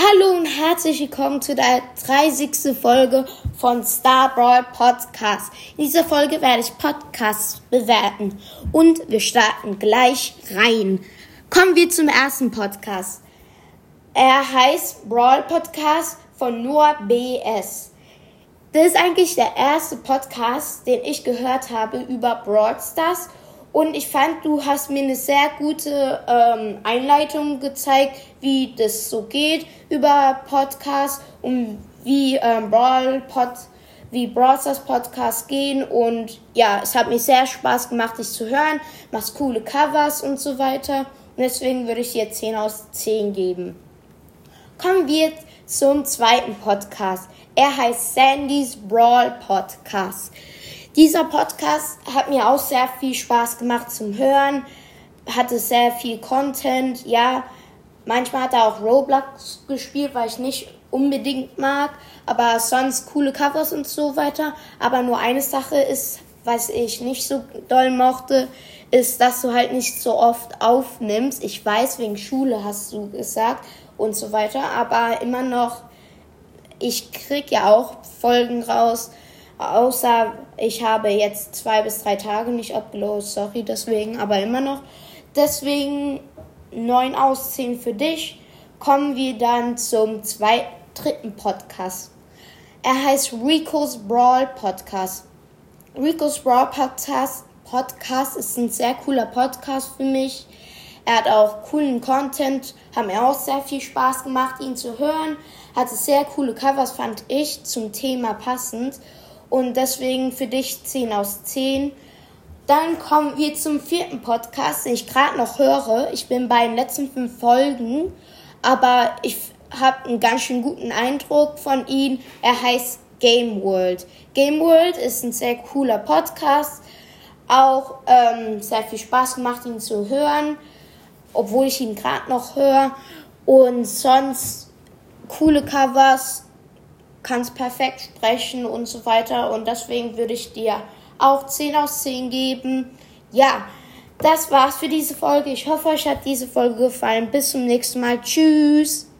Hallo und herzlich willkommen zu der 30. Folge von Star Brawl Podcast. In dieser Folge werde ich Podcasts bewerten und wir starten gleich rein. Kommen wir zum ersten Podcast. Er heißt Brawl Podcast von Noah BS. Das ist eigentlich der erste Podcast, den ich gehört habe über Brawl Stars und ich fand, du hast mir eine sehr gute ähm, Einleitung gezeigt, wie das so geht über Podcasts und wie ähm, Brawl Pod, wie Brawlstars Podcasts gehen. Und ja, es hat mir sehr Spaß gemacht, dich zu hören. Machst coole Covers und so weiter. Und deswegen würde ich dir 10 aus 10 geben. Kommen wir zum zweiten Podcast. Er heißt Sandys Brawl Podcast. Dieser Podcast hat mir auch sehr viel Spaß gemacht zum Hören, hatte sehr viel Content, ja. Manchmal hat er auch Roblox gespielt, weil ich nicht unbedingt mag, aber sonst coole Covers und so weiter. Aber nur eine Sache ist, was ich nicht so doll mochte, ist, dass du halt nicht so oft aufnimmst. Ich weiß, wegen Schule hast du gesagt und so weiter, aber immer noch, ich krieg ja auch Folgen raus Außer ich habe jetzt zwei bis drei Tage nicht upgeloadet, sorry deswegen, aber immer noch. Deswegen 9 aus 10 für dich. Kommen wir dann zum zweiten, dritten Podcast. Er heißt Rico's Brawl Podcast. Rico's Brawl Podcast, Podcast ist ein sehr cooler Podcast für mich. Er hat auch coolen Content, hat mir auch sehr viel Spaß gemacht, ihn zu hören. Hatte sehr coole Covers, fand ich, zum Thema passend und deswegen für dich 10 aus 10. Dann kommen wir zum vierten Podcast, den ich gerade noch höre. Ich bin bei den letzten fünf Folgen, aber ich habe einen ganz schön guten Eindruck von ihm. Er heißt Game World. Game World ist ein sehr cooler Podcast. Auch ähm, sehr viel Spaß gemacht, ihn zu hören, obwohl ich ihn gerade noch höre. Und sonst coole Covers, kannst perfekt sprechen und so weiter. Und deswegen würde ich dir auch 10 aus 10 geben. Ja, das war's für diese Folge. Ich hoffe, euch hat diese Folge gefallen. Bis zum nächsten Mal. Tschüss.